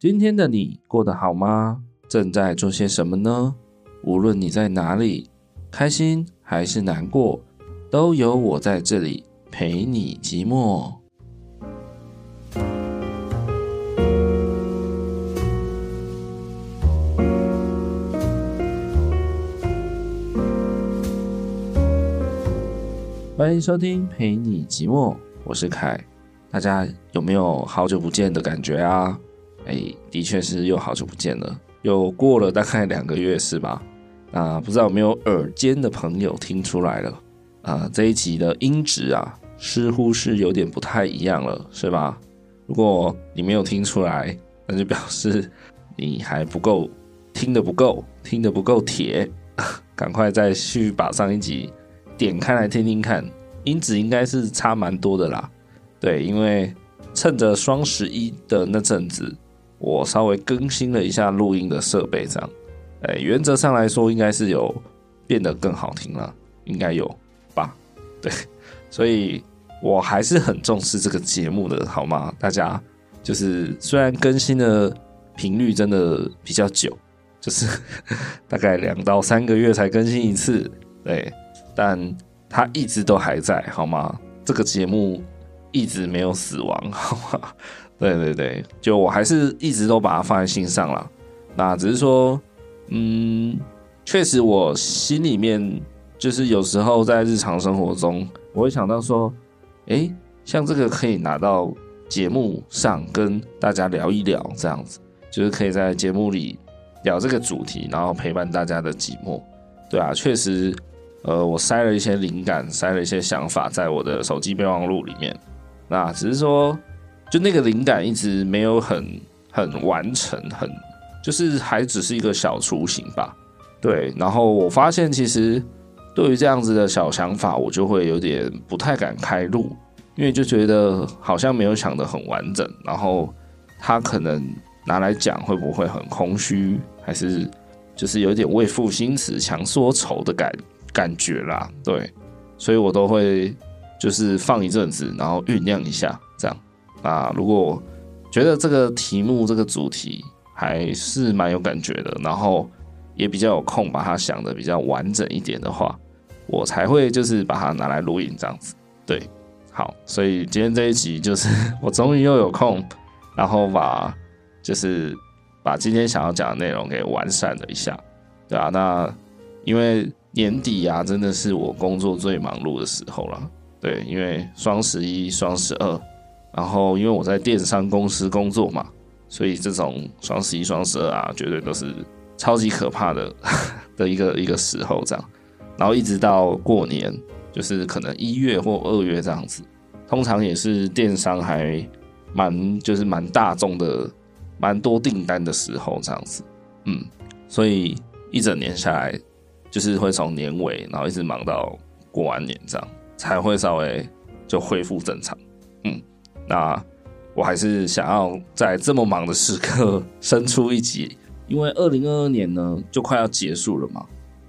今天的你过得好吗？正在做些什么呢？无论你在哪里，开心还是难过，都有我在这里陪你寂寞。欢迎收听陪你寂寞，我是凯。大家有没有好久不见的感觉啊？哎，的确是又好久不见了，又过了大概两个月是吧？啊，不知道有没有耳尖的朋友听出来了？啊，这一集的音质啊，似乎是有点不太一样了，是吧？如果你没有听出来，那就表示 你还不够听得不够，听得不够铁，赶快再去把上一集点开来听听看，音质应该是差蛮多的啦。对，因为趁着双十一的那阵子，我稍微更新了一下录音的设备，这样，哎，原则上来说，应该是有变得更好听了，应该有吧？对，所以我还是很重视这个节目的，好吗？大家就是虽然更新的频率真的比较久，就是 大概两到三个月才更新一次，对，但它一直都还在，好吗？这个节目。一直没有死亡，好吗？对对对，就我还是一直都把它放在心上了。那只是说，嗯，确实我心里面就是有时候在日常生活中，我会想到说，诶，像这个可以拿到节目上跟大家聊一聊，这样子，就是可以在节目里聊这个主题，然后陪伴大家的寂寞。对啊，确实，呃，我塞了一些灵感，塞了一些想法在我的手机备忘录里面。那只是说，就那个灵感一直没有很很完成，很就是还只是一个小雏形吧。对，然后我发现其实对于这样子的小想法，我就会有点不太敢开路，因为就觉得好像没有想得很完整，然后他可能拿来讲会不会很空虚，还是就是有点为赋新词强说愁的感感觉啦。对，所以我都会。就是放一阵子，然后酝酿一下，那。如果觉得这个题目、这个主题还是蛮有感觉的，然后也比较有空把它想的比较完整一点的话，我才会就是把它拿来录音这样子。对，好，所以今天这一集就是 我终于又有空，然后把就是把今天想要讲的内容给完善了一下，对啊。那因为年底啊，真的是我工作最忙碌的时候了。对，因为双十一、双十二，然后因为我在电商公司工作嘛，所以这种双十一、双十二啊，绝对都是超级可怕的 的一个一个时候这样。然后一直到过年，就是可能一月或二月这样子，通常也是电商还蛮就是蛮大众的、蛮多订单的时候这样子。嗯，所以一整年下来，就是会从年尾，然后一直忙到过完年这样。才会稍微就恢复正常，嗯，那我还是想要在这么忙的时刻生出一集，因为二零二二年呢就快要结束了嘛。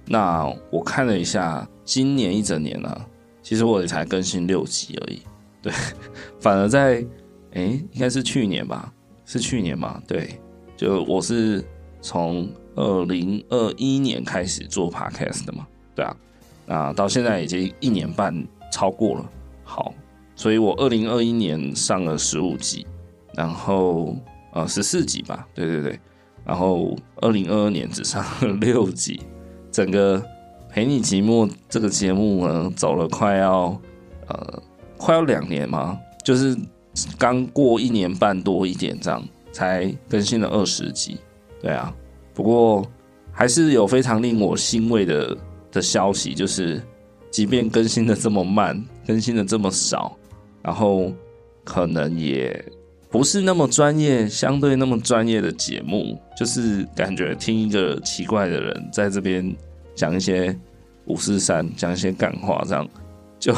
那我看了一下，今年一整年呢、啊，其实我也才更新六集而已。对，反而在哎，应该是去年吧？是去年嘛？对，就我是从二零二一年开始做 podcast 的嘛，对啊，那到现在已经一年半。超过了，好，所以我二零二一年上了十五集，然后呃十四集吧，对对对，然后二零二二年只上了 六集，整个陪你寂寞这个节目呢，走了快要呃快要两年嘛，就是刚过一年半多一点这样，才更新了二十集，对啊，不过还是有非常令我欣慰的的消息，就是。即便更新的这么慢，更新的这么少，然后可能也不是那么专业，相对那么专业的节目，就是感觉听一个奇怪的人在这边讲一些五四三，讲一些干话，这样就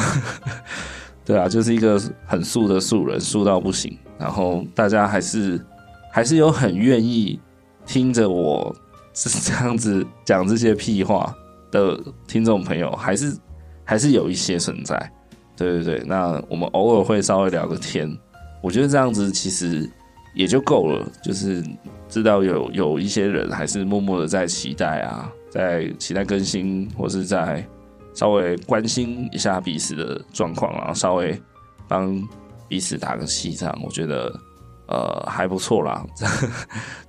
对啊，就是一个很素的素人，素到不行。然后大家还是还是有很愿意听着我是这样子讲这些屁话的听众朋友，还是。还是有一些存在，对对对。那我们偶尔会稍微聊个天，我觉得这样子其实也就够了，就是知道有有一些人还是默默的在期待啊，在期待更新，或是在稍微关心一下彼此的状况，然后稍微帮彼此打个气，这样我觉得呃还不错啦，这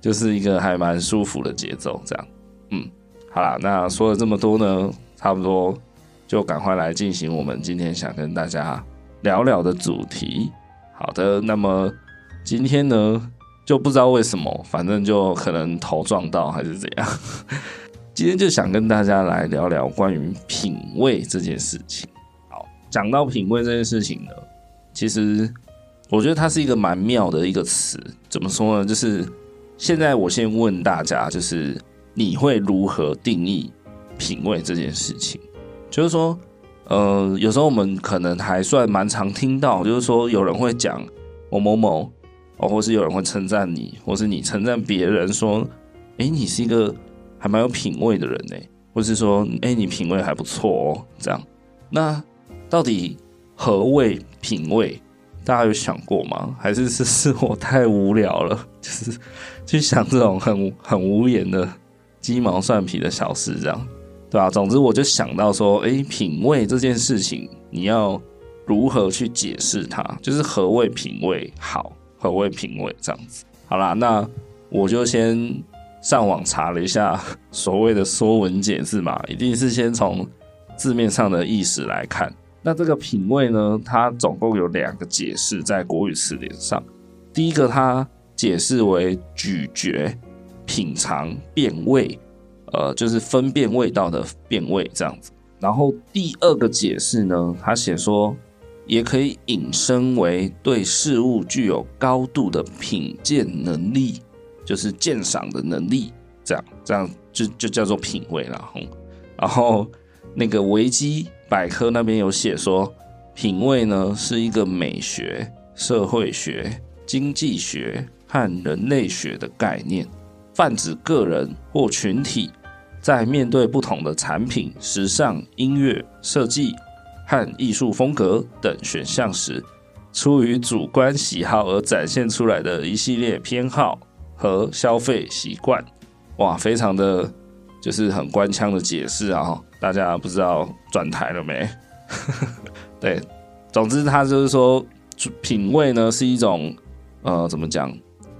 就是一个还蛮舒服的节奏，这样，嗯，好啦，那说了这么多呢，差不多就赶快来进行我们今天想跟大家聊聊的主题。好的，那么。今天呢，就不知道为什么，反正就可能头撞到还是怎样。今天就想跟大家来聊聊关于品味这件事情。好，讲到品味这件事情呢，其实我觉得它是一个蛮妙的一个词。怎么说呢？就是现在我先问大家，就是你会如何定义品味这件事情？就是说，呃，有时候我们可能还算蛮常听到，就是说有人会讲某某某。哦，或是有人会称赞你，或是你称赞别人说：“哎，你是一个还蛮有品味的人呢。”或是说：“哎，你品味还不错哦。”这样，那到底何谓品味？大家有想过吗？还是是是我太无聊了，就是去想这种很很无言的鸡毛蒜皮的小事，这样对吧？总之，我就想到说：“哎，品味这件事情，你要如何去解释它？就是何谓品味好？”何谓品味这样子？好啦，那我就先上网查了一下所谓的《说文解字》嘛，一定是先从字面上的意思来看。那这个品味呢，它总共有两个解释在国语词典上。第一个，它解释为咀嚼、品尝、辨味，呃，就是分辨味道的辨味这样子。然后第二个解释呢，他写说。也可以引申为对事物具有高度的品鉴能力，就是鉴赏的能力，这样这样就就叫做品味了。然后那个维基百科那边有写说，品味呢是一个美学、社会学、经济学和人类学的概念，泛指个人或群体在面对不同的产品、时尚、音乐、设计。和艺术风格等选项时，出于主观喜好而展现出来的一系列偏好和消费习惯。哇，非常的就是很官腔的解释啊！大家不知道转台了没？对，总之他就是说，品味呢是一种呃，怎么讲，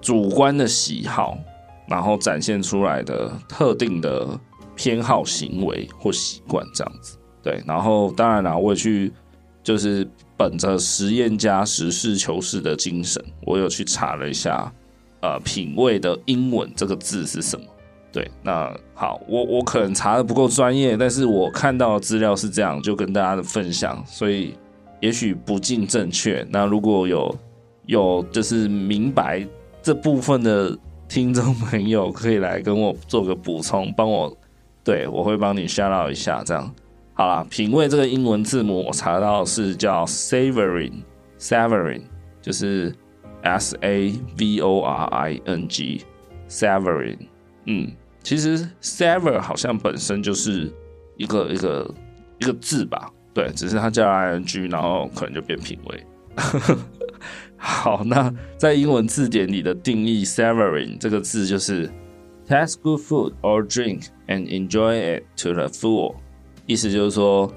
主观的喜好，然后展现出来的特定的偏好行为或习惯这样子。对，然后当然了，我也去，就是本着实验家实事求是的精神，我有去查了一下，呃，品味的英文这个字是什么？对，那好，我我可能查的不够专业，但是我看到的资料是这样，就跟大家的分享，所以也许不尽正确。那如果有有就是明白这部分的听众朋友，可以来跟我做个补充，帮我，对，我会帮你 shout out 一下，这样。好啦，品味这个英文字母我查到是叫 savoring，savoring 就是 S A V O R I N G，savoring。嗯，其实 savor 好像本身就是一个一个一个字吧？对，只是它叫 I N G，然后可能就变品味。好，那在英文字典里的定义，savoring 这个字就是 taste good food or drink and enjoy it to the full。意思就是说，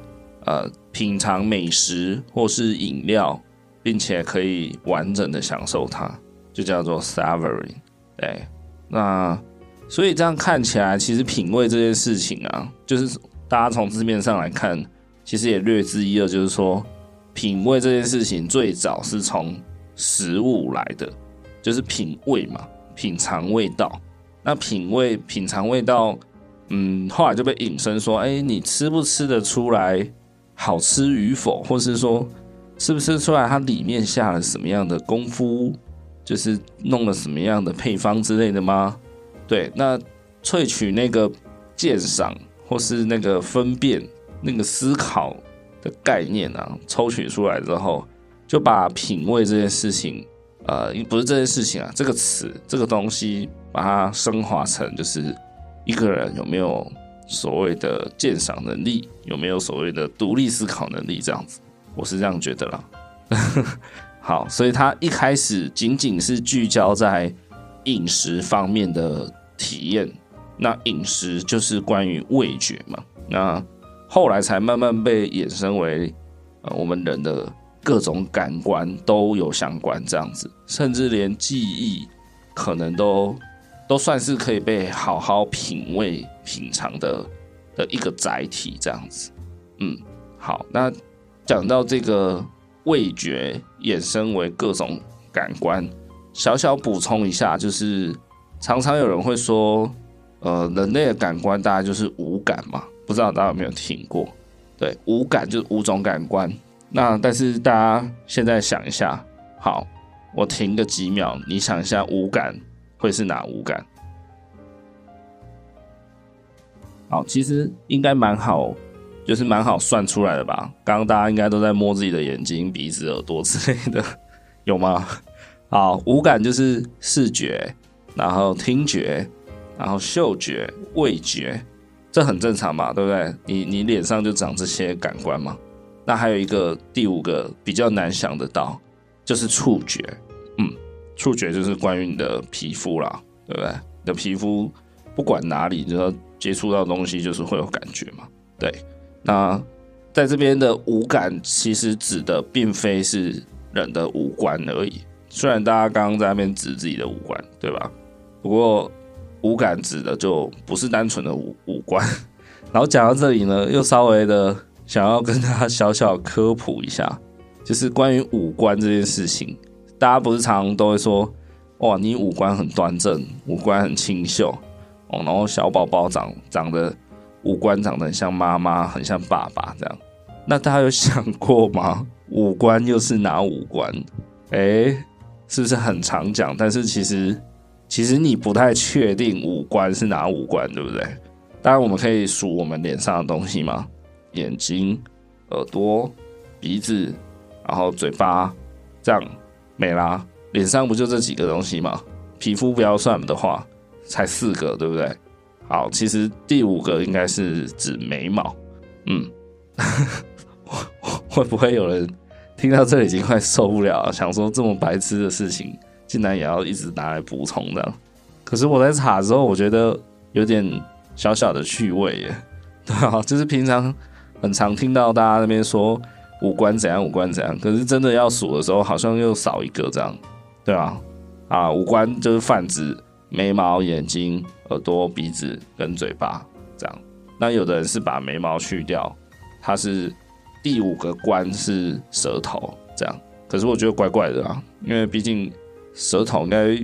呃，品尝美食或是饮料，并且可以完整的享受它，就叫做 savoring。对，那所以这样看起来，其实品味这件事情啊，就是大家从字面上来看，其实也略知一二，就是说，品味这件事情最早是从食物来的，就是品味嘛，品尝味道。那品味，品尝味道。嗯，后来就被引申说，哎，你吃不吃得出来好吃与否，或是说吃不吃出来它里面下了什么样的功夫，就是弄了什么样的配方之类的吗？对，那萃取那个鉴赏或是那个分辨、那个思考的概念啊，抽取出来之后，就把品味这件事情，呃，不是这件事情啊，这个词这个东西，把它升华成就是。一个人有没有所谓的鉴赏能力，有没有所谓的独立思考能力，这样子，我是这样觉得啦。好，所以他一开始仅仅是聚焦在饮食方面的体验，那饮食就是关于味觉嘛，那后来才慢慢被衍生为呃我们人的各种感官都有相关这样子，甚至连记忆可能都都算是可以被好好品味品尝的的一个载体这样子，嗯，好，那讲到这个。味觉衍生为各种感官，小小补充一下，就是常常有人会说，呃，人类的感官大概就是五感嘛，不知道大家有没有听过？对，五感就是五种感官。那但是大家现在想一下，好，我停个几秒，你想一下五感会是哪五感？好，其实应该蛮好。就是蛮好算出来的吧？刚刚大家应该都在摸自己的眼睛、鼻子、耳朵之类的，有吗？好，五感就是视觉，然后听觉，然后嗅觉、味觉，这很正常嘛，对不对？你你脸上就长这些感官嘛。那还有一个第五个比较难想得到，就是触觉。触觉就是关于你的皮肤啦，对不对？你的皮肤不管哪里，只要接触到东西，就是会有感觉嘛，对。那在这边的五感，其实指的并非是人的五官而已。虽然大家刚刚在那边指自己的五官，对吧？不过五感指的就不是单纯的五五官。然后讲到这里呢，又稍微的想要跟大家小小科普一下，就是关于五官这件事情，大家不是常常都会说，哇，你五官很端正，五官很清秀哦，然后小宝宝长长得。五官长得很像妈妈，很像爸爸这样，那大家有想过吗？五官又是哪五官？哎、是不是很常讲？但是其实，其实你不太确定五官是哪五官，对不对？当然，我们可以数我们脸上的东西嘛，眼睛、耳朵、鼻子，然后嘴巴，这样没啦。脸上不就这几个东西吗？皮肤不要算的话，才四个，对不对？好，其实第五个应该是指眉毛，嗯，会不会有人听到这里已经快受不了，想说这么白痴的事情，竟然也要一直拿来补充的？可是我在查之后，我觉得有点小小的趣味耶，对啊，就是平常很常听到大家那边说五官怎样，五官怎样，可是真的要数的时候，好像又少一个这样，对啊，啊，五官就是泛指眉毛、眼睛。耳朵、鼻子跟嘴巴这样，那有的人是把眉毛去掉，他是第五个关是舌头这样，可是我觉得怪怪的啊，因为毕竟舌头应该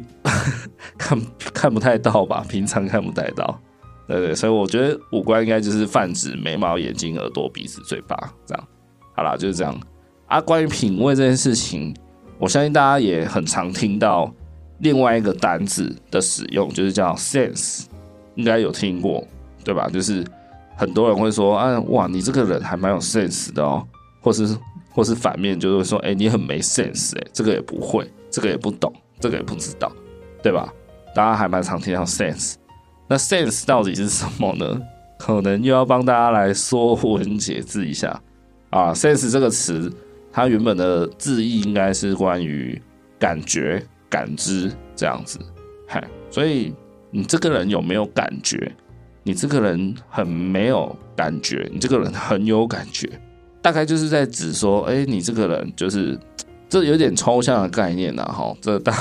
看看不太到吧，平常看不太到，对对，所以我觉得五官应该就是泛指眉毛、眼睛、耳朵、鼻子、嘴巴这样。好啦，就是这样啊。关于品味这件事情，我相信大家也很常听到。另外一个单字的使用就是叫 sense，应该有听过，对吧？就是很多人会说，啊，哇，你这个人还蛮有 sense 的哦，或是或是反面就是说，哎，你很没 sense，哎，这个也不会，这个也不懂，这个也不知道，对吧？大家还蛮常听到 sense，那 sense 到底是什么呢？可能又要帮大家来说文解字一下啊。sense 这个词，它原本的字义应该是关于感觉。感知这样子，嗨，所以你这个人有没有感觉？你这个人很没有感觉，你这个人很有感觉，大概就是在指说，哎，你这个人就是这有点抽象的概念呐，哈，这大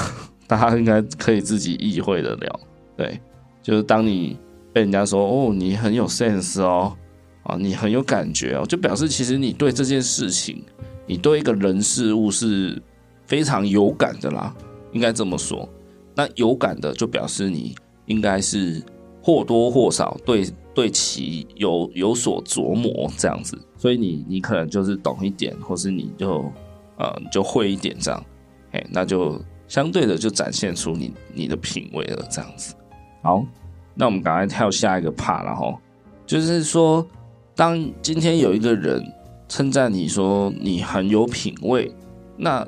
大家应该可以自己意会得了，对，就是当你被人家说，哦，你很有 sense 哦，啊，你很有感觉哦，就表示其实你对这件事情，你对一个人事物是非常有感的啦。应该这么说，那有感的就表示你应该是或多或少对对其有有所琢磨这样子，所以你你可能就是懂一点，或是你就呃就会一点这样，哎，那就相对的就展现出你你的品味了这样子。好，那我们赶快跳下一个 part 了哈，就是说，当今天有一个人称赞你说你很有品味，那。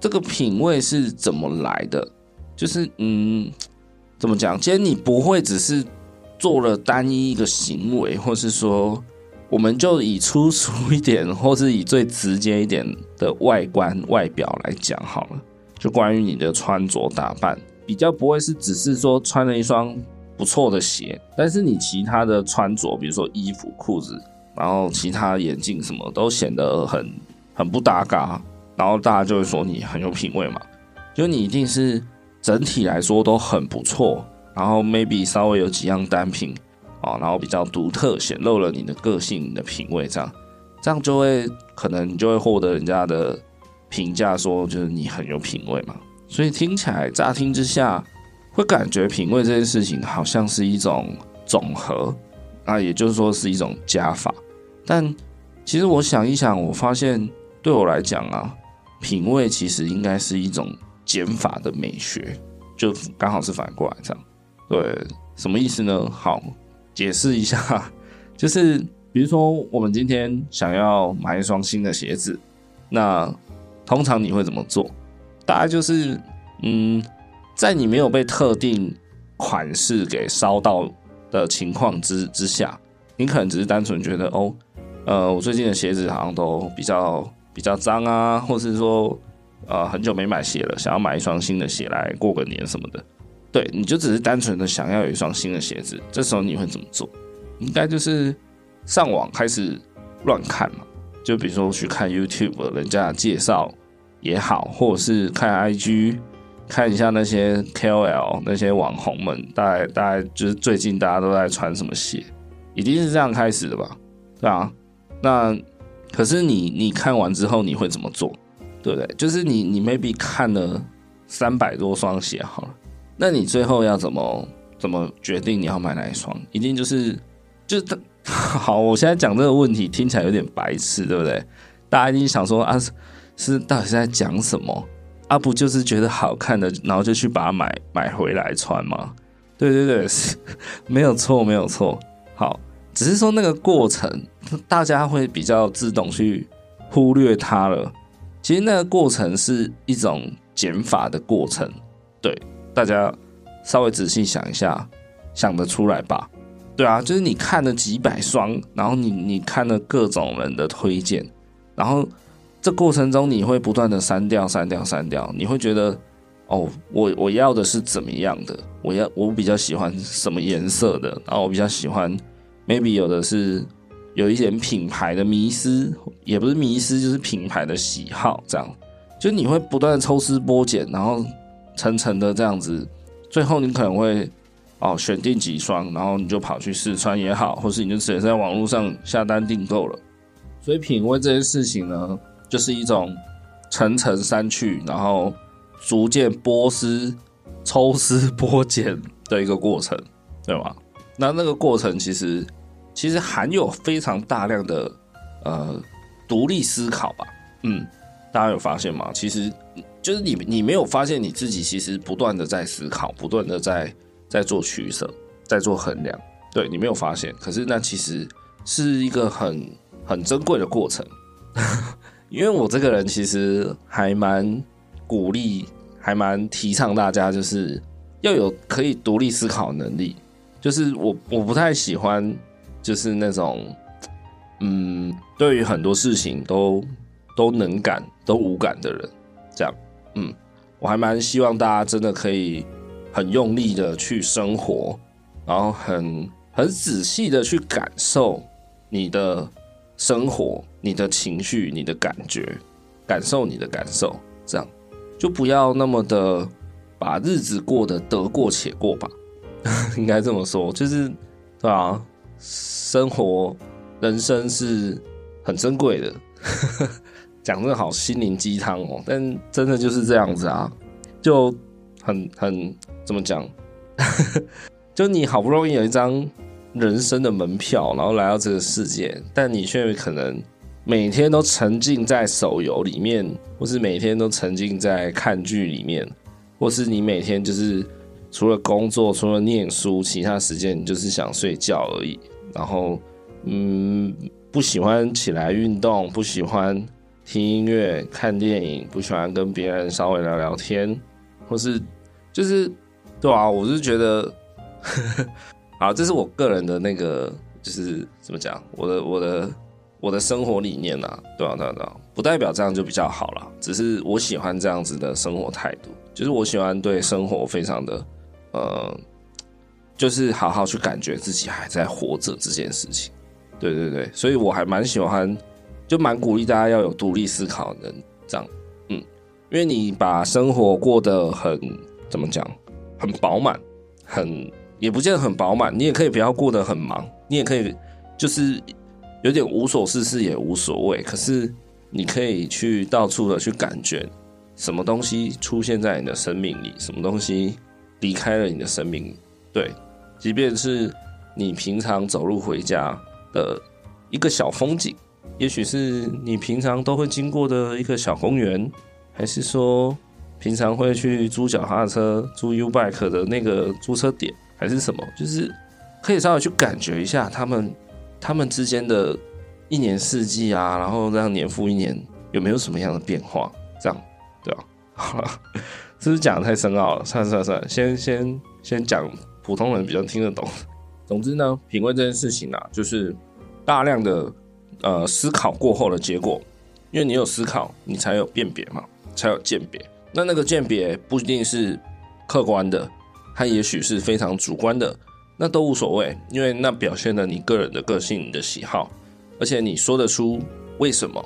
这个品味是怎么来的？就是嗯，怎么讲？今天你不会只是做了单一一个行为，或是说我们就以粗俗一点，或是以最直接一点的外观外表来讲好了。就关于你的穿着打扮，比较不会是只是说穿了一双不错的鞋，但是你其他的穿着，比如说衣服、裤子，然后其他眼镜什么都显得很很不搭嘎，然后大家就会说你很有品味嘛。就你一定是整体来说都很不错，然后 maybe 稍微有几样单品啊，然后比较独特，显露了你的个性、你的品味，这样这样就会可能你就会获得人家的评价，说就是你很有品味嘛。所以听起来乍听之下，会感觉品味这件事情好像是一种总和啊，也就是说是一种加法。但其实我想一想，我发现对我来讲啊，品味其实应该是一种。减法的美学，就刚好是反过来这样，对，什么意思呢？好，解释一下，就是比如说我们今天想要买一双新的鞋子，那通常你会怎么做？大概就是，嗯，在你没有被特定款式给烧到的情况之之下，你可能只是单纯觉得，哦，呃，我最近的鞋子好像都比较比较脏啊，或是说。呃，很久没买鞋了，想要买一双新的鞋来过个年什么的。对，你就只是单纯的想要有一双新的鞋子，这时候你会怎么做？应该就是上网开始乱看嘛，就比如说去看 YouTube 人家介绍也好，或者是看 IG 看一下那些 KOL 那些网红们，大概大概就是最近大家都在穿什么鞋，一定是这样开始的吧？对啊，那可是你你看完之后你会怎么做？对不对？就是你，你 maybe 看了三百多双鞋好了，那你最后要怎么怎么决定你要买哪一双？一定就是就是 好。我现在讲这个问题听起来有点白痴，对不对？大家一定想说啊，是到底是在讲什么？啊，不就是觉得好看的，然后就去把它买买回来穿吗？对对对，没有错，没有错。好，只是说那个过程，大家会比较自动去忽略它了。其实那个过程是一种减法的过程，对，大家稍微仔细想一下，想得出来吧？对啊，就是你看了几百双，然后你你看了各种人的推荐，然后这过程中你会不断的删掉、删掉、删掉，你会觉得哦，我我要的是怎么样的？我要我比较喜欢什么颜色的？然后我比较喜欢，maybe 有的是。有一点品牌的迷思，也不是迷思，就是品牌的喜好，这样，就你会不断抽丝剥茧，然后层层的这样子，最后你可能会哦选定几双，然后你就跑去试穿也好，或是你就直接在网络上下单订购了。所以品味这件事情呢，就是一种层层删去，然后逐渐剥丝、抽丝剥茧的一个过程，对吧？那那个过程其实。其实含有非常大量的呃独立思考吧，嗯，大家有发现吗？其实就是你你没有发现你自己其实不断的在思考，不断的在在做取舍，在做衡量，对，你没有发现，可是那其实是一个很很珍贵的过程，因为我这个人其实还蛮鼓励，还蛮提倡大家就是要有可以独立思考能力，就是我我不太喜欢。就是那种，嗯，对于很多事情都都能感都无感的人，这样，嗯，我还蛮希望大家真的可以很用力的去生活，然后很很仔细的去感受你的生活、你的情绪、你的感觉，感受你的感受，这样就不要那么的把日子过得得过且过吧，应该这么说，就是对啊。生活、人生是很珍贵的，讲的好心灵鸡汤哦，但真的就是这样子啊，就很很怎么讲？就你好不容易有一张人生的门票，然后来到这个世界，但你却可能每天都沉浸在手游里面，或是每天都沉浸在看剧里面，或是你每天就是除了工作、除了念书，其他时间你就是想睡觉而已。然后，嗯，不喜欢起来运动，不喜欢听音乐、看电影，不喜欢跟别人稍微聊聊天，或是就是，对啊，我是觉得，好，这是我个人的那个就是怎么讲，我的我的我的生活理念啊，对啊对啊对啊，不代表这样就比较好了，只是我喜欢这样子的生活态度，就是我喜欢对生活非常的呃，就是好好去感觉自己还在活着这件事情，对对对，所以我还蛮喜欢，就蛮鼓励大家要有独立思考的人这样，嗯，因为你把生活过得很怎么讲，很饱满，很。也不见得很饱满，你也可以不要过得很忙，你也可以就是有点无所事事也无所谓。可是你可以去到处的去感觉，什么东西出现在你的生命里，什么东西离开了你的生命里。对，即便是你平常走路回家的一个小风景，也许是你平常都会经过的一个小公园，还是说平常会去租脚踏车、租 U bike 的那个租车点。还是什么，就是可以稍微去感觉一下他们他们之间的一年四季啊，然后这样年复一年有没有什么样的变化？这样对吧？好了，是不是讲的太深奥了？算了算了算了，先先先讲普通人比较听得懂。总之呢，品味这件事情啊，就是大量的呃思考过后的结果，因为你有思考，你才有辨别嘛，才有鉴别。那那个鉴别不一定是客观的。它也许是非常主观的，那都无所谓，因为那表现了你个人的个性、你的喜好，而且你说得出为什么，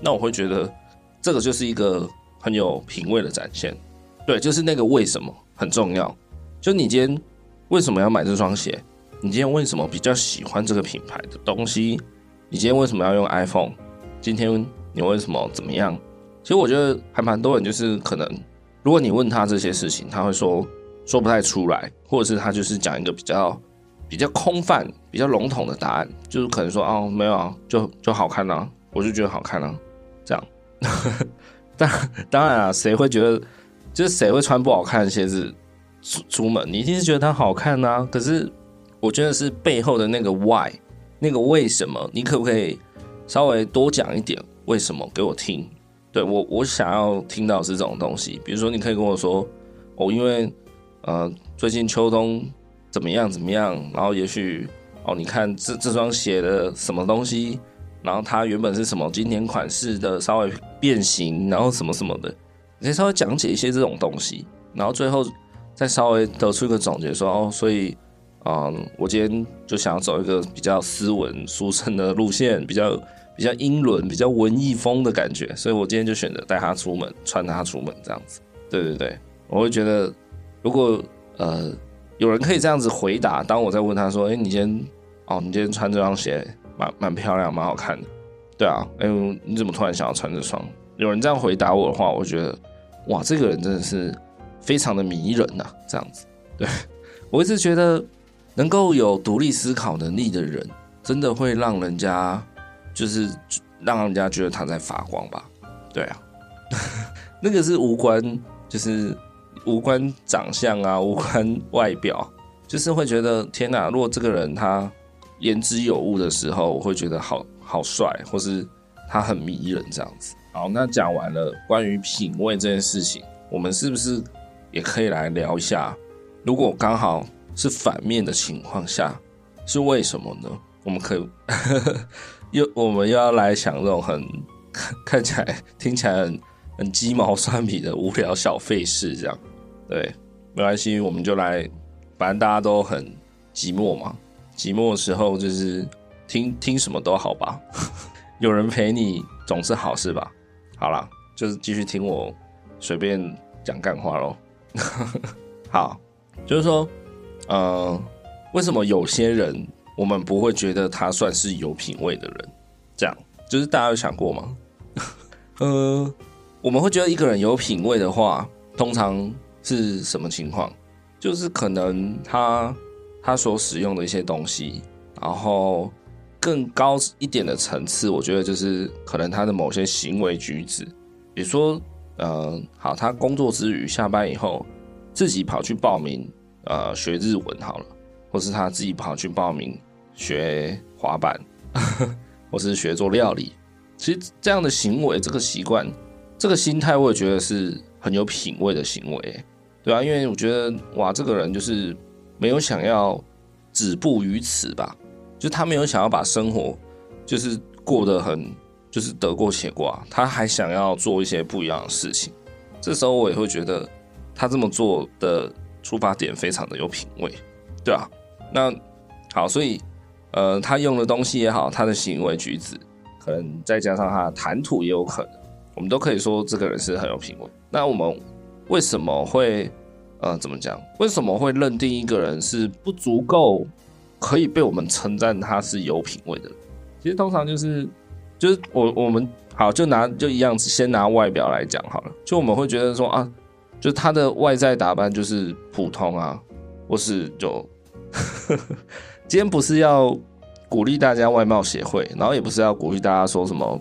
那我会觉得这个就是一个很有品味的展现。对，就是那个为什么很重要。就你今天为什么要买这双鞋？你今天为什么比较喜欢这个品牌的东西？你今天为什么要用 iPhone？今天你为什么怎么样？其实我觉得还蛮多人就是可能，如果你问他这些事情，他会说。说不太出来，或者是他就是讲一个比较比较空泛、比较笼统的答案，就是可能说哦，没有啊，就就好看啊，我就觉得好看啊，这样。当当然啊，谁会觉得就是谁会穿不好看的鞋子出出门？你一定是觉得它好看啊。可是我觉得是背后的那个 why，那个为什么？你可不可以稍微多讲一点为什么给我听？对，我我想要听到是这种东西。比如说，你可以跟我说哦，因为。呃，最近秋冬怎么样？怎么样？然后也许哦，你看这这双鞋的什么东西？然后它原本是什么经典款式的，稍微变形，然后什么什么的，你可以稍微讲解一些这种东西，然后最后再稍微得出一个总结说，哦，所以嗯，我今天就想要走一个比较斯文、书生的路线，比较比较英伦、比较文艺风的感觉，所以我今天就选择带它出门，穿它出门这样子。对对对，我会觉得。如果呃有人可以这样子回答，当我在问他说：“哎、你今天哦，你今天穿这双鞋蛮蛮漂亮，蛮好看的，对啊，哎、欸，你怎么突然想要穿这双？”有人这样回答我的话，我觉得哇，这个人真的是非常的迷人呐、这样子。对，我一直觉得能够有独立思考能力的人，真的会让人家就是让人家觉得他在发光吧？对啊，那个是无关就是。无关长相啊，无关外表，就是会觉得天哪！如果这个人他言之有物的时候，我会觉得好好帅，或是他很迷人这样子。好，那讲完了关于品味这件事情，我们是不是也可以来聊一下？如果刚好是反面的情况下，是为什么呢？我们可以 又我们又要来想这种很 看起来、听起来很很鸡毛蒜皮的无聊小费事，这样。对，没关系，我们就来，反正大家都很寂寞嘛，寂寞的时候就是听听什么都好吧，有人陪你总是好事吧。好啦，就是继续听我随便讲干话喽。好，就是说，呃，为什么有些人我们不会觉得他算是有品味的人？这样，就是大家有想过吗？呃，我们会觉得一个人有品味的话，通常。是什么情况？就是可能他他所使用的一些东西，然后更高一点的层次，我觉得就是可能他的某些行为举止，比如说，呃，好，他工作之余下班以后，自己跑去报名呃学日文好了，或是他自己跑去报名学滑板，或是学做料理。其实这样的行为，这个习惯，这个心态，我也觉得是很有品味的行为。对啊，因为我觉得哇，这个人就是没有想要止步于此吧，就他没有想要把生活就是过得很就是得过且过，他还想要做一些不一样的事情。这时候我也会觉得他这么做的出发点非常的有品味，对啊，那好，所以呃，他用的东西也好，他的行为举止，可能再加上他的谈吐也有可能，我们都可以说这个人是很有品味。那我们为什么会呃怎么讲？为什么会认定一个人是不足够可以被我们称赞他是有品味的人？其实通常就是就是我我们好就拿就一样，先拿外表来讲好了。就我们会觉得说啊，就他的外在打扮就是普通啊，或是就 今天不是要鼓励大家外貌协会，然后也不是要鼓励大家说什么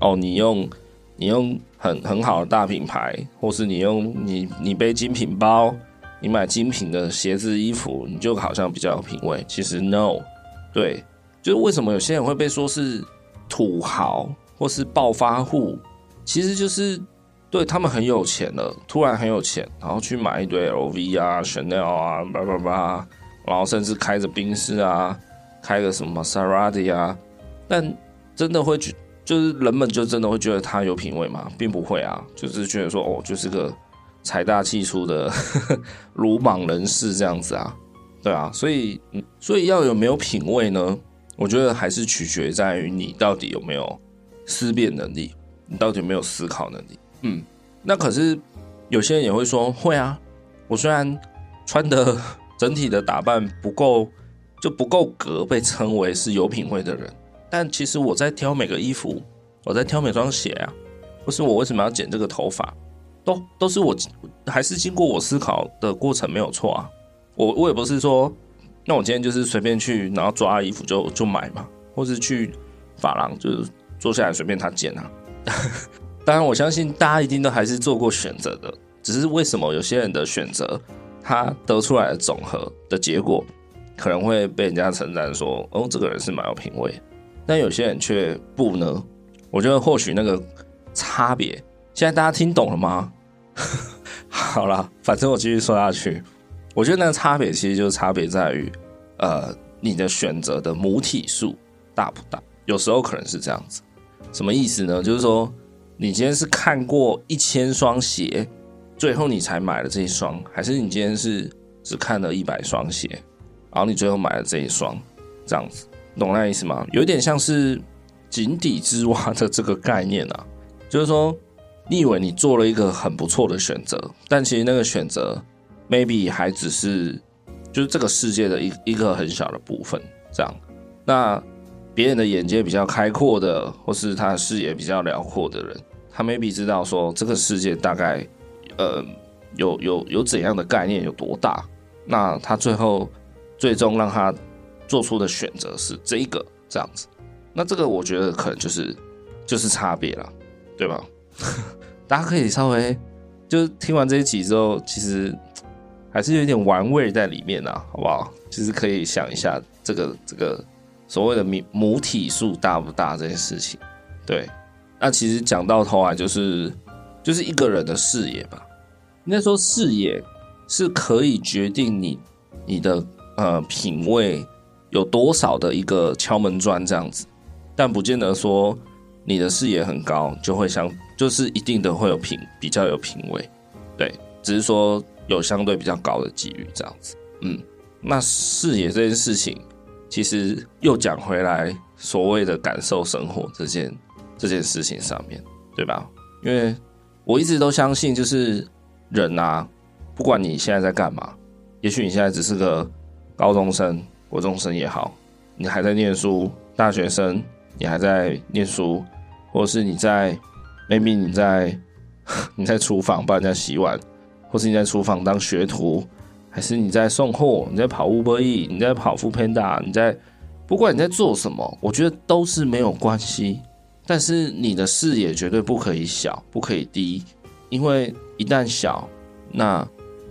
哦，你用你用。很很好的大品牌，或是你用你你背精品包，你买精品的鞋子衣服，你就好像比较有品味。其实 no，对，就是为什么有些人会被说是土豪或是暴发户，其实就是对他们很有钱了，突然很有钱，然后去买一堆 LV 啊、Chanel 啊、叭叭叭，然后甚至开着宾士啊，开个什么 Maserati 啊，但真的会去。就是人们就真的会觉得他有品味吗？并不会啊，就是觉得说哦，就是个财大气粗的 鲁莽人士这样子啊，对啊，所以所以要有没有品味呢？我觉得还是取决在于你到底有没有思辨能力，你到底有没有思考能力。嗯，那可是有些人也会说会啊，我虽然穿的 整体的打扮不够就不够格，被称为是有品味的人。但其实我在挑每个衣服，我在挑每双鞋啊，不是我为什么要剪这个头发，都都是我还是经过我思考的过程没有错啊。我我也不是说，那我今天就是随便去，然后抓衣服就就买嘛，或是去发廊就是坐下来随便他剪啊。当然我相信大家一定都还是做过选择的，只是为什么有些人的选择，他得出来的总和的结果，可能会被人家称赞说，哦，这个人是蛮有品味。但有些人却不呢？我觉得或许那个差别，现在大家听懂了吗？好了，反正我继续说下去。我觉得那个差别其实就是差别在于，呃，你的选择的母体数大不大？有时候可能是这样子。什么意思呢？就是说，你今天是看过一千双鞋，最后你才买了这一双，还是你今天是只看了一百双鞋，然后你最后买了这一双，这样子？懂那意思吗？有点像是井底之蛙的这个概念啊，就是说，你以为你做了一个很不错的选择，但其实那个选择 maybe 还只是就是这个世界的一一个很小的部分，这样。那别人的眼界比较开阔的，或是他的视野比较辽阔的人，他 maybe 知道说这个世界大概呃有有有怎样的概念有多大，那他最后最终让他。做出的选择是这一个这样子，那这个我觉得可能就是就是差别了，对吧？大家可以稍微就听完这一集之后，其实还是有一点玩味在里面啊，好不好？其实可以想一下这个这个所谓的母母体数大不大这件事情。对，那其实讲到头来就是就是一个人的视野吧。应该说视野是可以决定你你的呃品味。有多少的一个敲门砖这样子，但不见得说你的视野很高就会相，就是一定的会有品比较有品味，对，只是说有相对比较高的机遇这样子。嗯，那视野这件事情，其实又讲回来所谓的感受生活这件这件事情上面，对吧？因为我一直都相信，就是人啊，不管你现在在干嘛，也许你现在只是个高中生。国中生也好，你还在念书；大学生，你还在念书，或者是你在，maybe 你在 你在厨房帮人家洗碗，或是你在厨房当学徒，还是你在送货，你在跑 Uber E，你在跑 Foodpanda，你在不管你在做什么，我觉得都是没有关系。但是你的视野绝对不可以小，不可以低，因为一旦小，那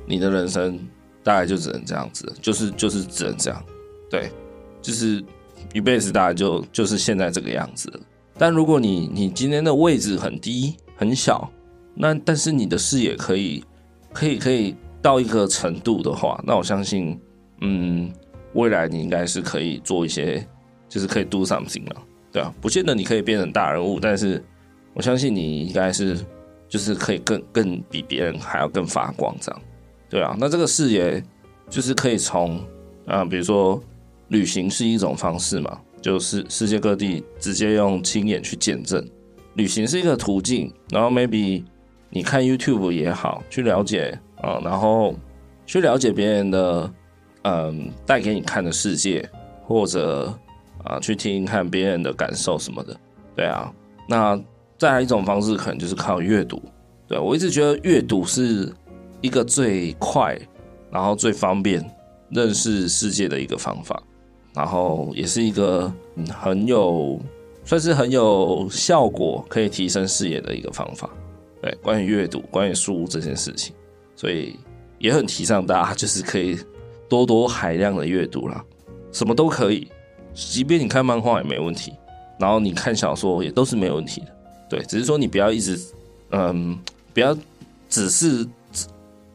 你的人生大概就只能这样子，就是就是只能这样。对，就是一辈子大概就就是现在这个样子。但如果你你今天的位置很低很小，那但是你的视野可以可以可以到一个程度的话，那我相信，嗯，未来你应该是可以做一些就是可以 do something 了，对啊，不见得你可以变成大人物，但是我相信你应该是就是可以更更比别人还要更发光这样，对啊，那这个视野就是可以从啊，比如说旅行是一种方式嘛，就是世界各地直接用亲眼去见证，旅行是一个途径，然后 maybe 你看 YouTube 也好，去了解啊，然后去了解别人的。嗯，带给你看的世界，或者啊，去听听看别人的感受什么的，对啊。那再来一种方式，可能就是靠阅读。对，我一直觉得阅读是一个最快，然后最方便认识世界的一个方法，然后也是一个很有，算是很有效果，可以提升视野的一个方法。对，关于阅读，关于书这件事情，所以也很提倡大家就是可以。多多海量的阅读啦，什么都可以，即便你看漫画也没问题，然后你看小说也都是没问题的，对，只是说你不要一直，嗯，不要只是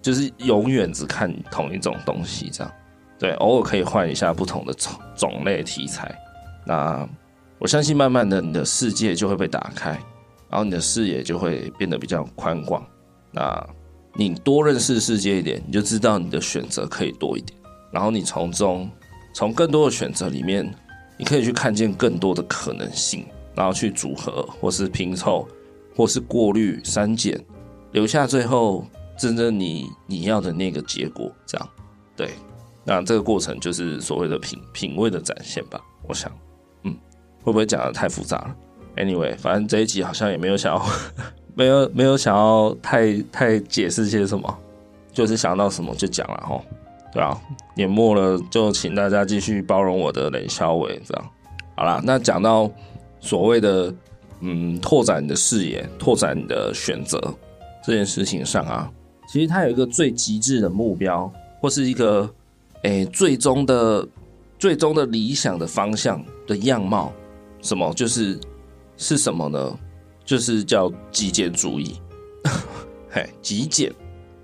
就是永远只看同一种东西这样，对，偶尔可以换一下不同的种种类题材，那我相信慢慢的你的世界就会被打开，然后你的视野就会变得比较宽广，那你多认识世界一点，你就知道你的选择可以多一点。然后你从中，从更多的选择里面，你可以去看见更多的可能性，然后去组合，或是拼凑，或是过滤、删减，留下最后真正你你要的那个结果。这样，对，那这个过程就是所谓的品品味的展现吧。我想，嗯，会不会讲的太复杂了？Anyway，反正这一集好像也没有想要，没有没有想要太太解释些什么，就是想到什么就讲了齁。对啊，年末了，就请大家继续包容我的冷笑伟，这样好啦。那讲到所谓的嗯，拓展你的视野、拓展你的选择这件事情上啊，其实它有一个最极致的目标，或是一个诶、最终的、最终的理想的方向的样貌，什么就是是什么呢？就是叫极简主义。嘿，极简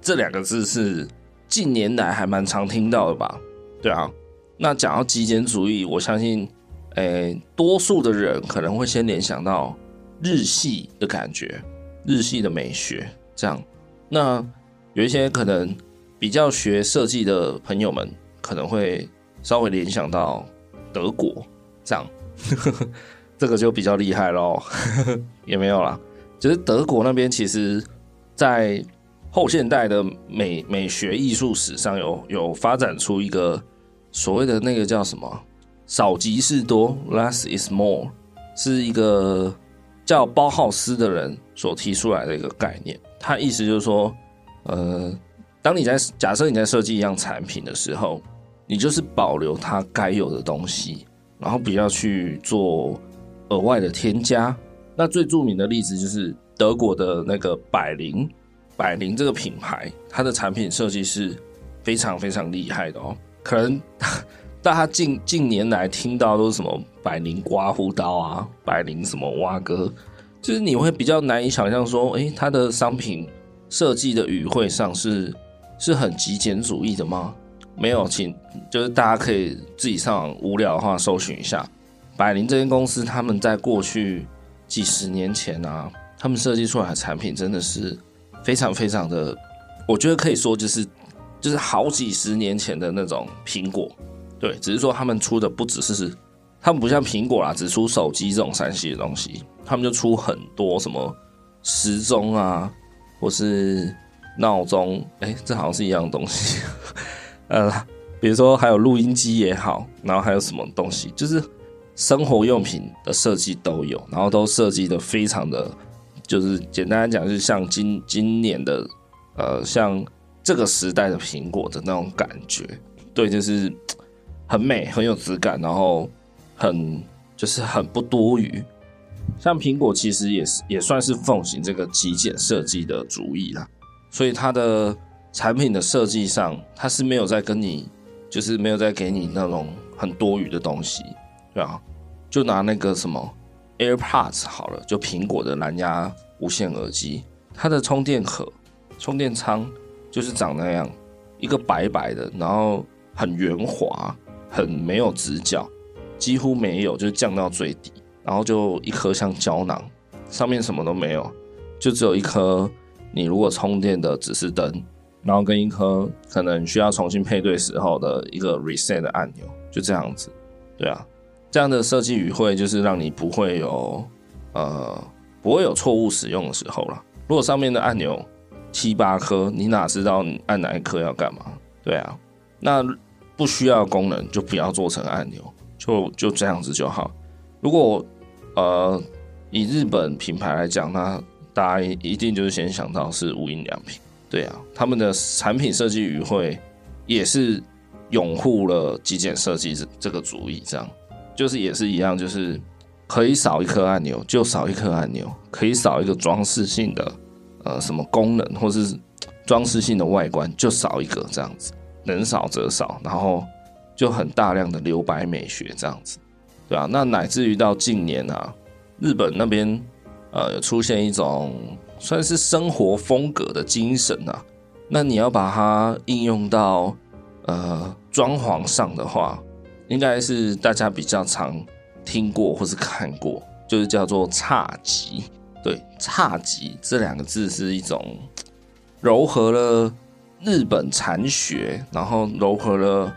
这两个字是。近年来还蛮常听到的吧？对啊，那讲到极简主义，我相信，诶、多数的人可能会先联想到日系的感觉，日系的美学这样。那有一些可能比较学设计的朋友们，可能会稍微联想到德国这样，这个就比较厉害喽。也没有啦，就是德国那边其实，在后现代的美美学艺术史上有有发展出一个所谓的那个叫什么“少即是多 ”（less is more），是一个叫包浩斯的人所提出来的一个概念。他意思就是说，呃，当你在假设你在设计一样产品的时候，你就是保留它该有的东西，然后不要去做额外的添加。那最著名的例子就是德国的那个百灵。百灵这个品牌，它的产品设计是非常非常厉害的哦。可能大家近近年来听到都是什么百灵刮胡刀啊，百灵什么挖哥，就是你会比较难以想象说，诶，它的商品设计的语汇上是是很极简主义的吗？没有，请就是大家可以自己上网无聊的话搜寻一下。百灵这间公司，他们在过去几十年前啊，他们设计出来的产品真的是。非常非常的，我觉得可以说就是就是好几十年前的那种苹果，对，只是说他们出的不只是，他们不像苹果啦，只出手机这种三 C 的东西，他们就出很多什么时钟啊，或是闹钟，哎，这好像是一样东西，呃，比如说还有录音机也好，然后还有什么东西，就是生活用品的设计都有，然后都设计的非常的。就是简单来讲，就是像今今年的，呃，像这个时代的苹果的那种感觉，对，就是很美，很有质感，然后很就是很不多余。像苹果其实也是也算是奉行这个极简设计的主意啦，所以它的产品的设计上，它是没有在跟你，就是没有在给你那种很多余的东西，对啊，就拿那个什么。AirPods 好了，就苹果的蓝牙无线耳机，它的充电壳、充电仓就是长那样，一个白白的，然后很圆滑，很没有直角，几乎没有，就降到最低，然后就一颗像胶囊，上面什么都没有，就只有一颗你如果充电的指示灯，然后跟一颗可能需要重新配对时候的一个 reset 的按钮，就这样子。对啊，这样的设计语汇就是让你不会有呃不会有错误使用的时候了。如果上面的按钮七八颗，你哪知道你按哪一颗要干嘛？对啊，那不需要功能就不要做成按钮，就就这样子就好。如果呃以日本品牌来讲，那大家一定就是先想到是无印良品。对啊，他们的产品设计语汇也是拥护了极简设计这这个主意，这样就是也是一样，就是可以少一颗按钮就少一颗按钮，可以少一个装饰性的呃什么功能或是装饰性的外观就少一个这样子。能少则少，然后就很大量的留白美学这样子，对啊，那乃至于到近年啊，日本那边呃出现一种算是生活风格的精神啊，那你要把它应用到呃装潢上的话，应该是大家比较常听过或是看过，就是叫做侘寂。对，侘寂这两个字是一种柔和了。日本禅学，然后柔合了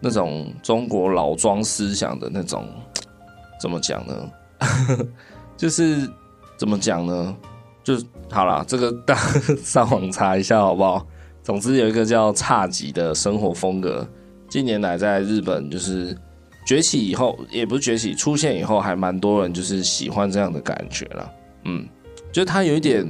那种中国老庄思想的那种，怎么讲呢？就是怎么讲呢？就好了，这个大家 上网查一下好不好？总之有一个叫侘寂的生活风格，近年来在日本就是崛起以后，也不是崛起，出现以后还蛮多人就是喜欢这样的感觉了。嗯，就它有一点。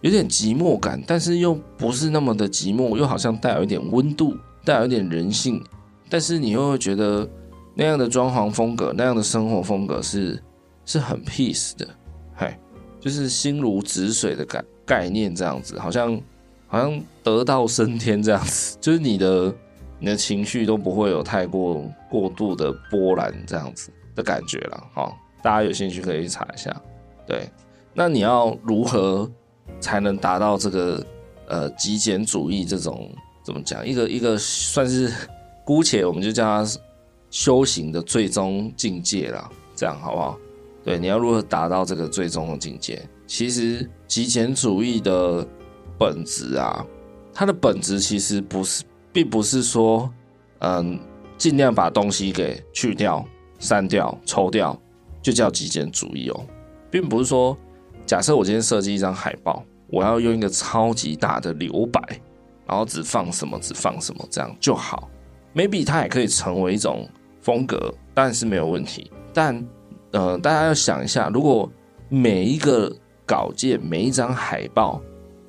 有点寂寞感，但是又不是那么的寂寞，又好像带有一点温度，带有一点人性，但是你又会觉得那样的装潢风格，那样的生活风格是是很 peace 的，嗨，就是心如止水的概概念这样子，好像好像得道升天这样子，就是你的你的情绪都不会有太过过度的波澜这样子的感觉了，好，大家有兴趣可以去查一下，对，那你要如何？才能达到这个呃极简主义这种怎么讲？一个一个算是姑且我们就叫它修行的最终境界了，这样好不好？对，你要如何达到这个最终的境界？其实极简主义的本质啊，它的本质其实不是，并不是说嗯尽量把东西给去掉、删掉、抽掉，就叫极简主义哦，并不是说。假设我今天设计一张海报，我要用一个超级大的留白，然后只放什么只放什么，这样就好。Maybe 它也可以成为一种风格，当然是没有问题。但呃，大家要想一下，如果每一个稿件、每一张海报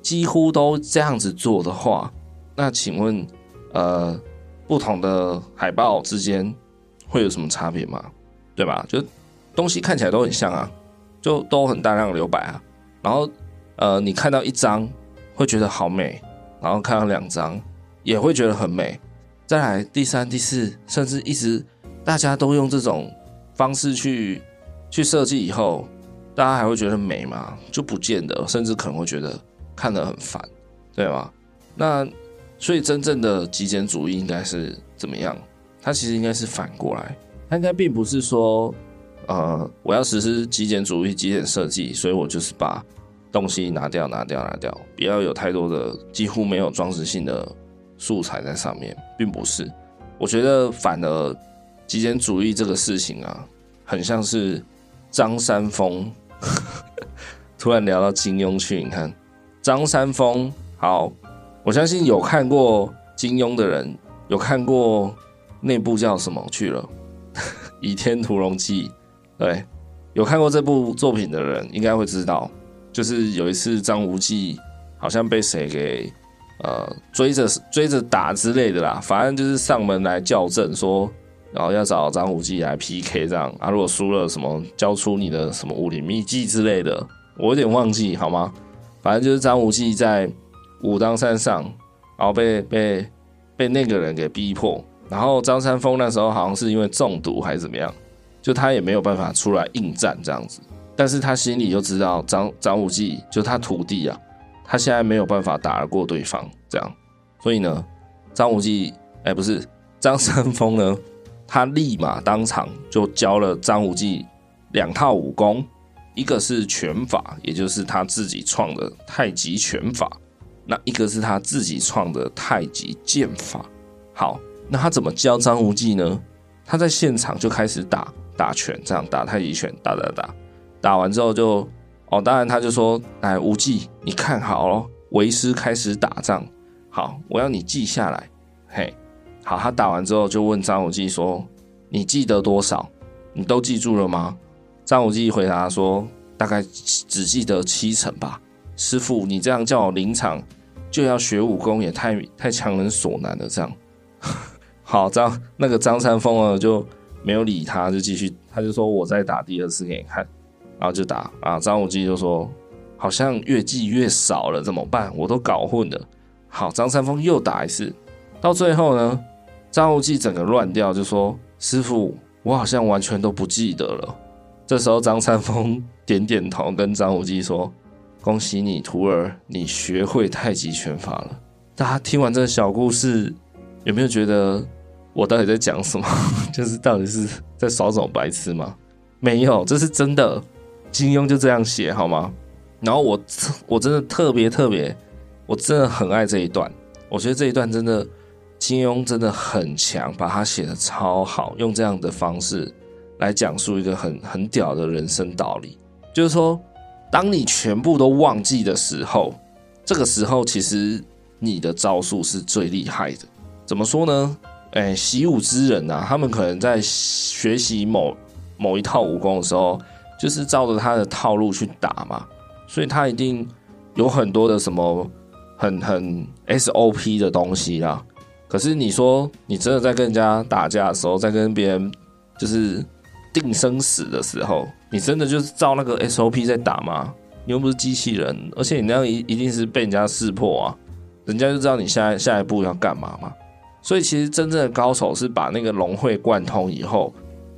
几乎都这样子做的话，那请问呃，不同的海报之间会有什么差别吗？对吧？就东西看起来都很像啊。就都很大量留白啊，然后呃，你看到一张会觉得好美，然后看到两张也会觉得很美，再来第三、第四，甚至一直大家都用这种方式去去设计以后，大家还会觉得美吗？就不见得，甚至可能会觉得看得很烦，对吗？那所以真正的极简主义应该是怎么样？它其实应该是反过来，它应该并不是说。呃，我要实施极简主义、极简设计，所以我就是把东西拿掉、拿掉、拿掉，不要有太多的、几乎没有装饰性的素材在上面，并不是。我觉得反而极简主义这个事情啊，很像是张三丰。突然聊到金庸去，你看张三丰，好，我相信有看过金庸的人，有看过那部叫什么去了，《倚天屠龙记》。对，有看过这部作品的人应该会知道，就是有一次张无忌好像被谁给呃追着追着打之类的啦，反正就是上门来叫阵说，然后要找张无忌来 PK 这样啊，如果输了什么交出你的什么武林秘籍之类的，我有点忘记好吗？反正就是张无忌在武当山上，然后被被被那个人给逼迫，然后张三丰那时候好像是因为中毒还是怎么样。就他也没有办法出来应战这样子，但是他心里就知道张张无忌就他徒弟啊，他现在没有办法打得过对方这样，所以呢，张无忌哎不是张三丰呢，他立马当场就教了张无忌两套武功，一个是拳法，也就是他自己创的太极拳法；那一个是他自己创的太极剑法。好，那他怎么教张无忌呢？他在现场就开始打打拳，这样打太极拳，打打打，打完之后就哦，当然他就说：“来，无忌，你看好喽，为师开始打仗。好，我要你记下来。”嘿。好，他打完之后就问张无忌说：“你记得多少？你都记住了吗？”张无忌回答说：“大概只记得七成吧。”师傅，你这样叫我临场就要学武功，也太太强人所难了。这样，好，张那个张三丰呢就没有理他，就继续，他就说：“我再打第二次给你看。”然后就打啊，张无忌就说：“好像越记越少了，怎么办？我都搞混了。”好，张三丰又打一次，到最后呢？张无忌整个乱掉，就说：“师傅，我好像完全都不记得了。”这时候，张三丰点点头，跟张无忌说：“恭喜你，徒儿，你学会太极拳法了。”大家听完这个小故事，有没有觉得我到底在讲什么？就是到底是在耍什么白痴吗？没有，这是真的。金庸就这样写，好吗？然后我我真的特别特别，我真的很爱这一段。我觉得这一段真的。金庸真的很强，把他写得超好，用这样的方式来讲述一个很很屌的人生道理，就是说，当你全部都忘记的时候，这个时候其实你的招数是最厉害的。怎么说呢？哎，习武之人啊，他们可能在学习某某一套武功的时候，就是照着他的套路去打嘛，所以他一定有很多的什么很很 SOP 的东西啦。可是你说，你真的在跟人家打架的时候，在跟别人就是定生死的时候，你真的就是照那个 SOP 在打吗？你又不是机器人，而且你那样一一定是被人家识破啊，人家就知道你下下一步要干嘛嘛。所以其实真正的高手是把那个融会贯通以后，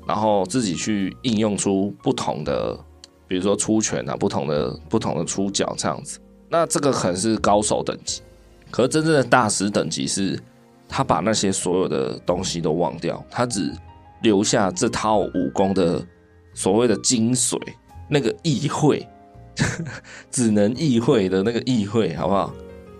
然后自己去应用出不同的，比如说出拳啊，不同的不同的出脚这样子。那这个可能是高手等级，可是真正的大师等级是。他把那些所有的东西都忘掉，他只留下这套武功的所谓的精髓，那个意会，只能意会的那个意会，好不好？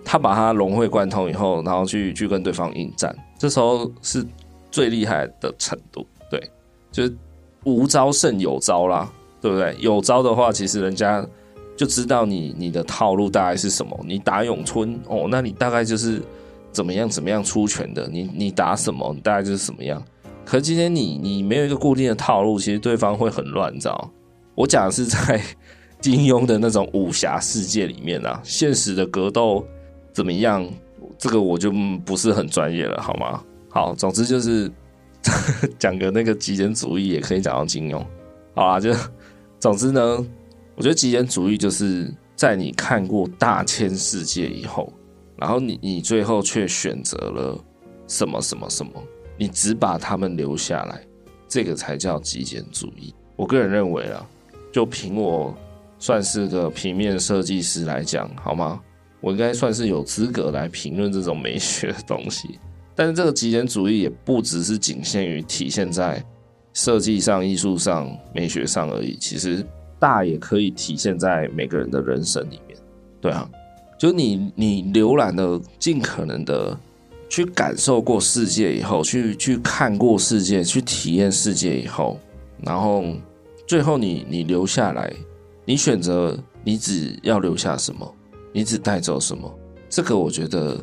他把它融会贯通以后，然后去去跟对方应战，这时候是最厉害的程度。对，就是无招胜有招啦，对不对？有招的话，其实人家就知道你你的套路大概是什么。你打咏春哦，那你大概就是。怎么样？怎么样出拳的？你你打什么？你大概就是什么样？可是今天你你没有一个固定的套路，其实对方会很乱，你知道？我讲的是在金庸的那种武侠世界里面啊，现实的格斗怎么样？这个我就不是很专业了，好吗？好，总之就是 讲个那个极简主义也可以讲到金庸，好啊，就总之呢，我觉得极简主义就是在你看过大千世界以后。然后你你最后却选择了什么什么什么，你只把他们留下来，这个才叫极简主义。我个人认为啊，就凭我算是个平面设计师来讲，好吗？我应该算是有资格来评论这种美学的东西。但是这个极简主义也不只是仅限于体现在设计上、艺术上、美学上而已，其实大也可以体现在每个人的人生里面。对啊。就你，你浏览的尽可能的去感受过世界以后，去去看过世界，去体验世界以后，然后最后你你留下来，你选择你只要留下什么，你只带走什么，这个我觉得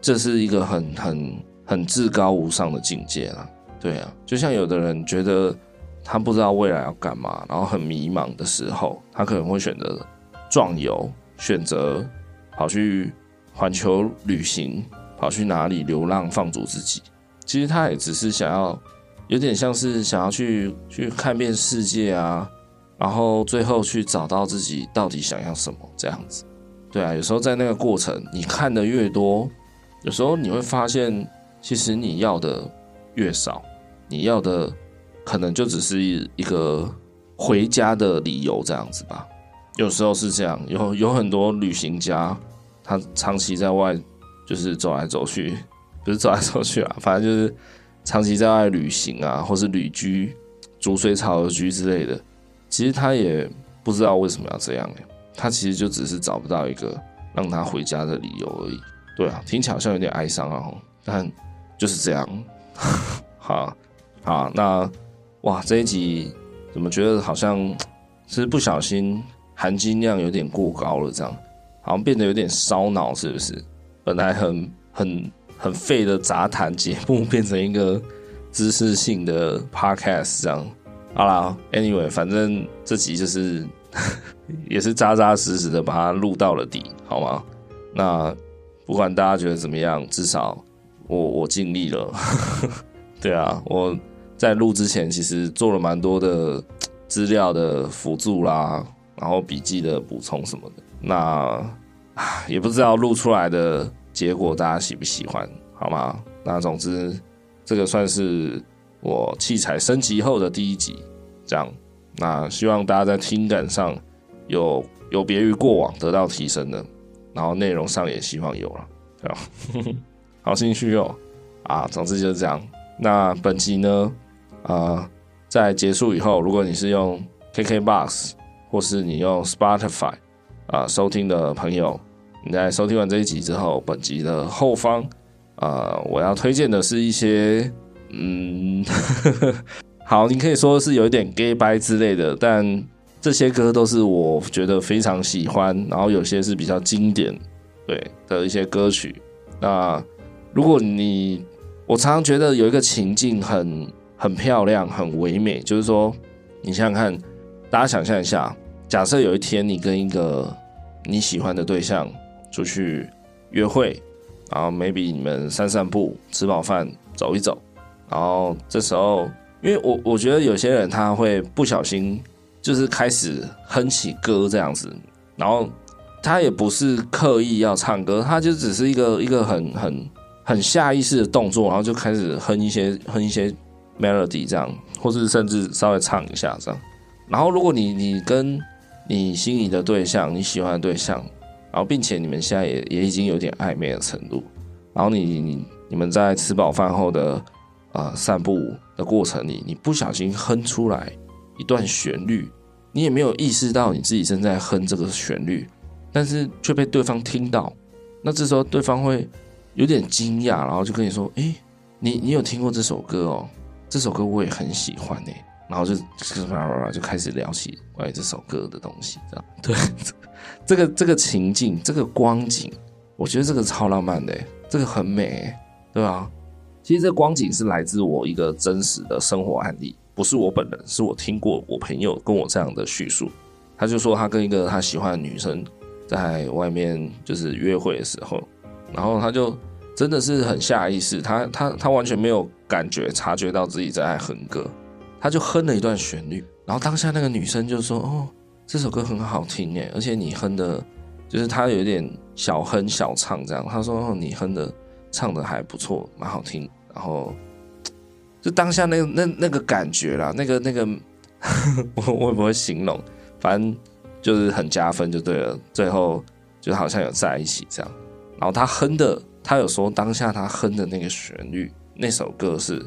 这是一个很很很至高无上的境界啦。对啊，就像有的人觉得他不知道未来要干嘛，然后很迷茫的时候，他可能会选择壮游，选择。跑去环球旅行，跑去哪里流浪放逐自己？其实他也只是想要，有点像是想要去去看遍世界啊，然后最后去找到自己到底想要什么这样子。对啊，有时候在那个过程，你看的越多，有时候你会发现，其实你要的越少，你要的可能就只是一个回家的理由这样子吧。有时候是这样，有有很多旅行家，他长期在外就是走来走去，不是走来走去啊，反正就是长期在外旅行啊，或是旅居、逐水草而居之类的，其实他也不知道为什么要这样。他其实就只是找不到一个让他回家的理由而已。对啊，听起来好像有点哀伤啊，但就是这样。好，好，那哇，这一集怎么觉得好像是不小心含金量有点过高了？这样好像变得有点烧脑，是不是？本来很很。很废的杂谈节目 变成一个知识性的 podcast，这样好啦。Anyway，反正这集就是 也是扎扎实实的把它录到了底，好吗？那不管大家觉得怎么样，至少我我尽力了。对啊，我在录之前其实做了蛮多的资料的辅助啦，然后笔记的补充什么的。那 也不知道录出来的。结果大家喜不喜欢？好吗？那总之，这个算是我器材升级后的第一集，这样。那希望大家在听感上有有别于过往得到提升的，然后内容上也希望有了，对吧？好兴趣哦！啊，总之就是这样。那本集呢，啊、在结束以后，如果你是用 KKBOX 或是你用 Spotify 啊、收听的朋友。你在收听完这一集之后，本集的后方，啊、我要推荐的是一些，嗯，好，你可以说是有一点 gay bye 之类的，但这些歌都是我觉得非常喜欢，然后有些是比较经典，对的一些歌曲。那如果你，我常常觉得有一个情境很很漂亮，很唯美，就是说，你想想看，大家想象一下，假设有一天你跟一个你喜欢的对象。出去约会，然后 maybe 你们散散步，吃饱饭走一走，然后这时候，因为我我觉得有些人他会不小心就是开始哼起歌这样子，然后他也不是刻意要唱歌，他就只是一个一个很很很下意识的动作，然后就开始哼一些哼一些 melody 这样，或是甚至稍微唱一下这样。然后如果你你跟你心仪的对象，你喜欢的对象。然后，并且你们现在也也已经有点暧昧的程度。然后你你你们在吃饱饭后的呃散步的过程里，你不小心哼出来一段旋律，你也没有意识到你自己正在哼这个旋律，但是却被对方听到。那这时候对方会有点惊讶，然后就跟你说：“诶，你你有听过这首歌哦？这首歌我也很喜欢诶。”然后就就开始聊起关于这首歌的东西，这样对。这个这个情境，这个光景，我觉得这个超浪漫的，这个很美，对吧？其实这光景是来自我一个真实的生活案例，不是我本人，是我听过我朋友跟我这样的叙述。他就说他跟一个他喜欢的女生在外面就是约会的时候，然后他就真的是很下意识，他他他完全没有感觉察觉到自己在哼歌，他就哼了一段旋律，然后当下那个女生就说：“哦。”这首歌很好听耶，而且你哼的，就是他有点小哼小唱这样。他说你哼的唱的还不错，蛮好听。然后就当下那个那那个感觉啦，那个那个，我我也不会形容，反正就是很加分就对了。最后就好像有在一起这样。然后他哼的，他有说当下他哼的那个旋律，那首歌是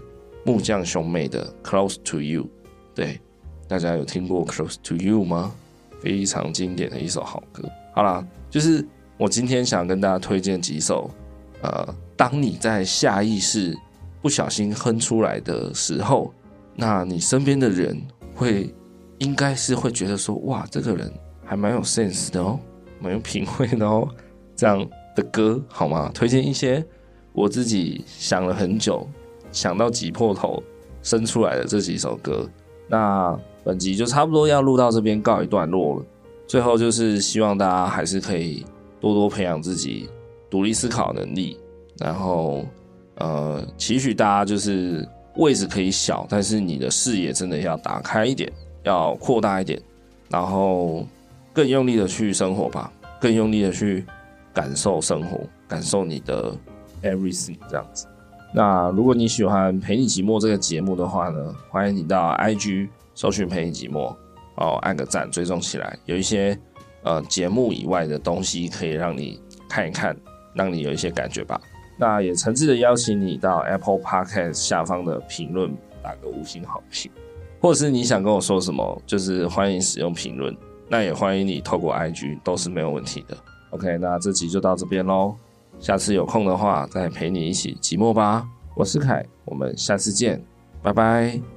木匠兄妹的《Close to You》。对，大家有听过《Close to You》吗？非常经典的一首好歌。好啦，就是我今天想跟大家推荐几首，呃，当你在下意识不小心哼出来的时候，那你身边的人会应该是会觉得说，哇，这个人还蛮有 sense 的哦，蛮有品味的哦，这样的歌好吗？推荐一些我自己想了很久，想到挤破头生出来的这几首歌。那。本集就差不多要录到这边告一段落了。最后就是希望大家还是可以多多培养自己独立思考能力，然后呃，期许大家就是位置可以小，但是你的视野真的要打开一点，要扩大一点，然后更用力的去生活吧，更用力的去感受生活，感受你的 everything 这样子。那如果你喜欢陪你寂寞这个节目的话呢，欢迎你到 IG。搜寻陪你寂寞，哦，按个赞，追踪起来。有一些呃节目以外的东西可以让你看一看，让你有一些感觉吧。那也诚挚的邀请你到 Apple Podcast 下方的评论打个五星好评，或是你想跟我说什么，就是欢迎使用评论。那也欢迎你透过 IG，都是没有问题的。OK，那这集就到这边喽，下次有空的话再陪你一起寂寞吧。我是凯，我们下次见，拜拜。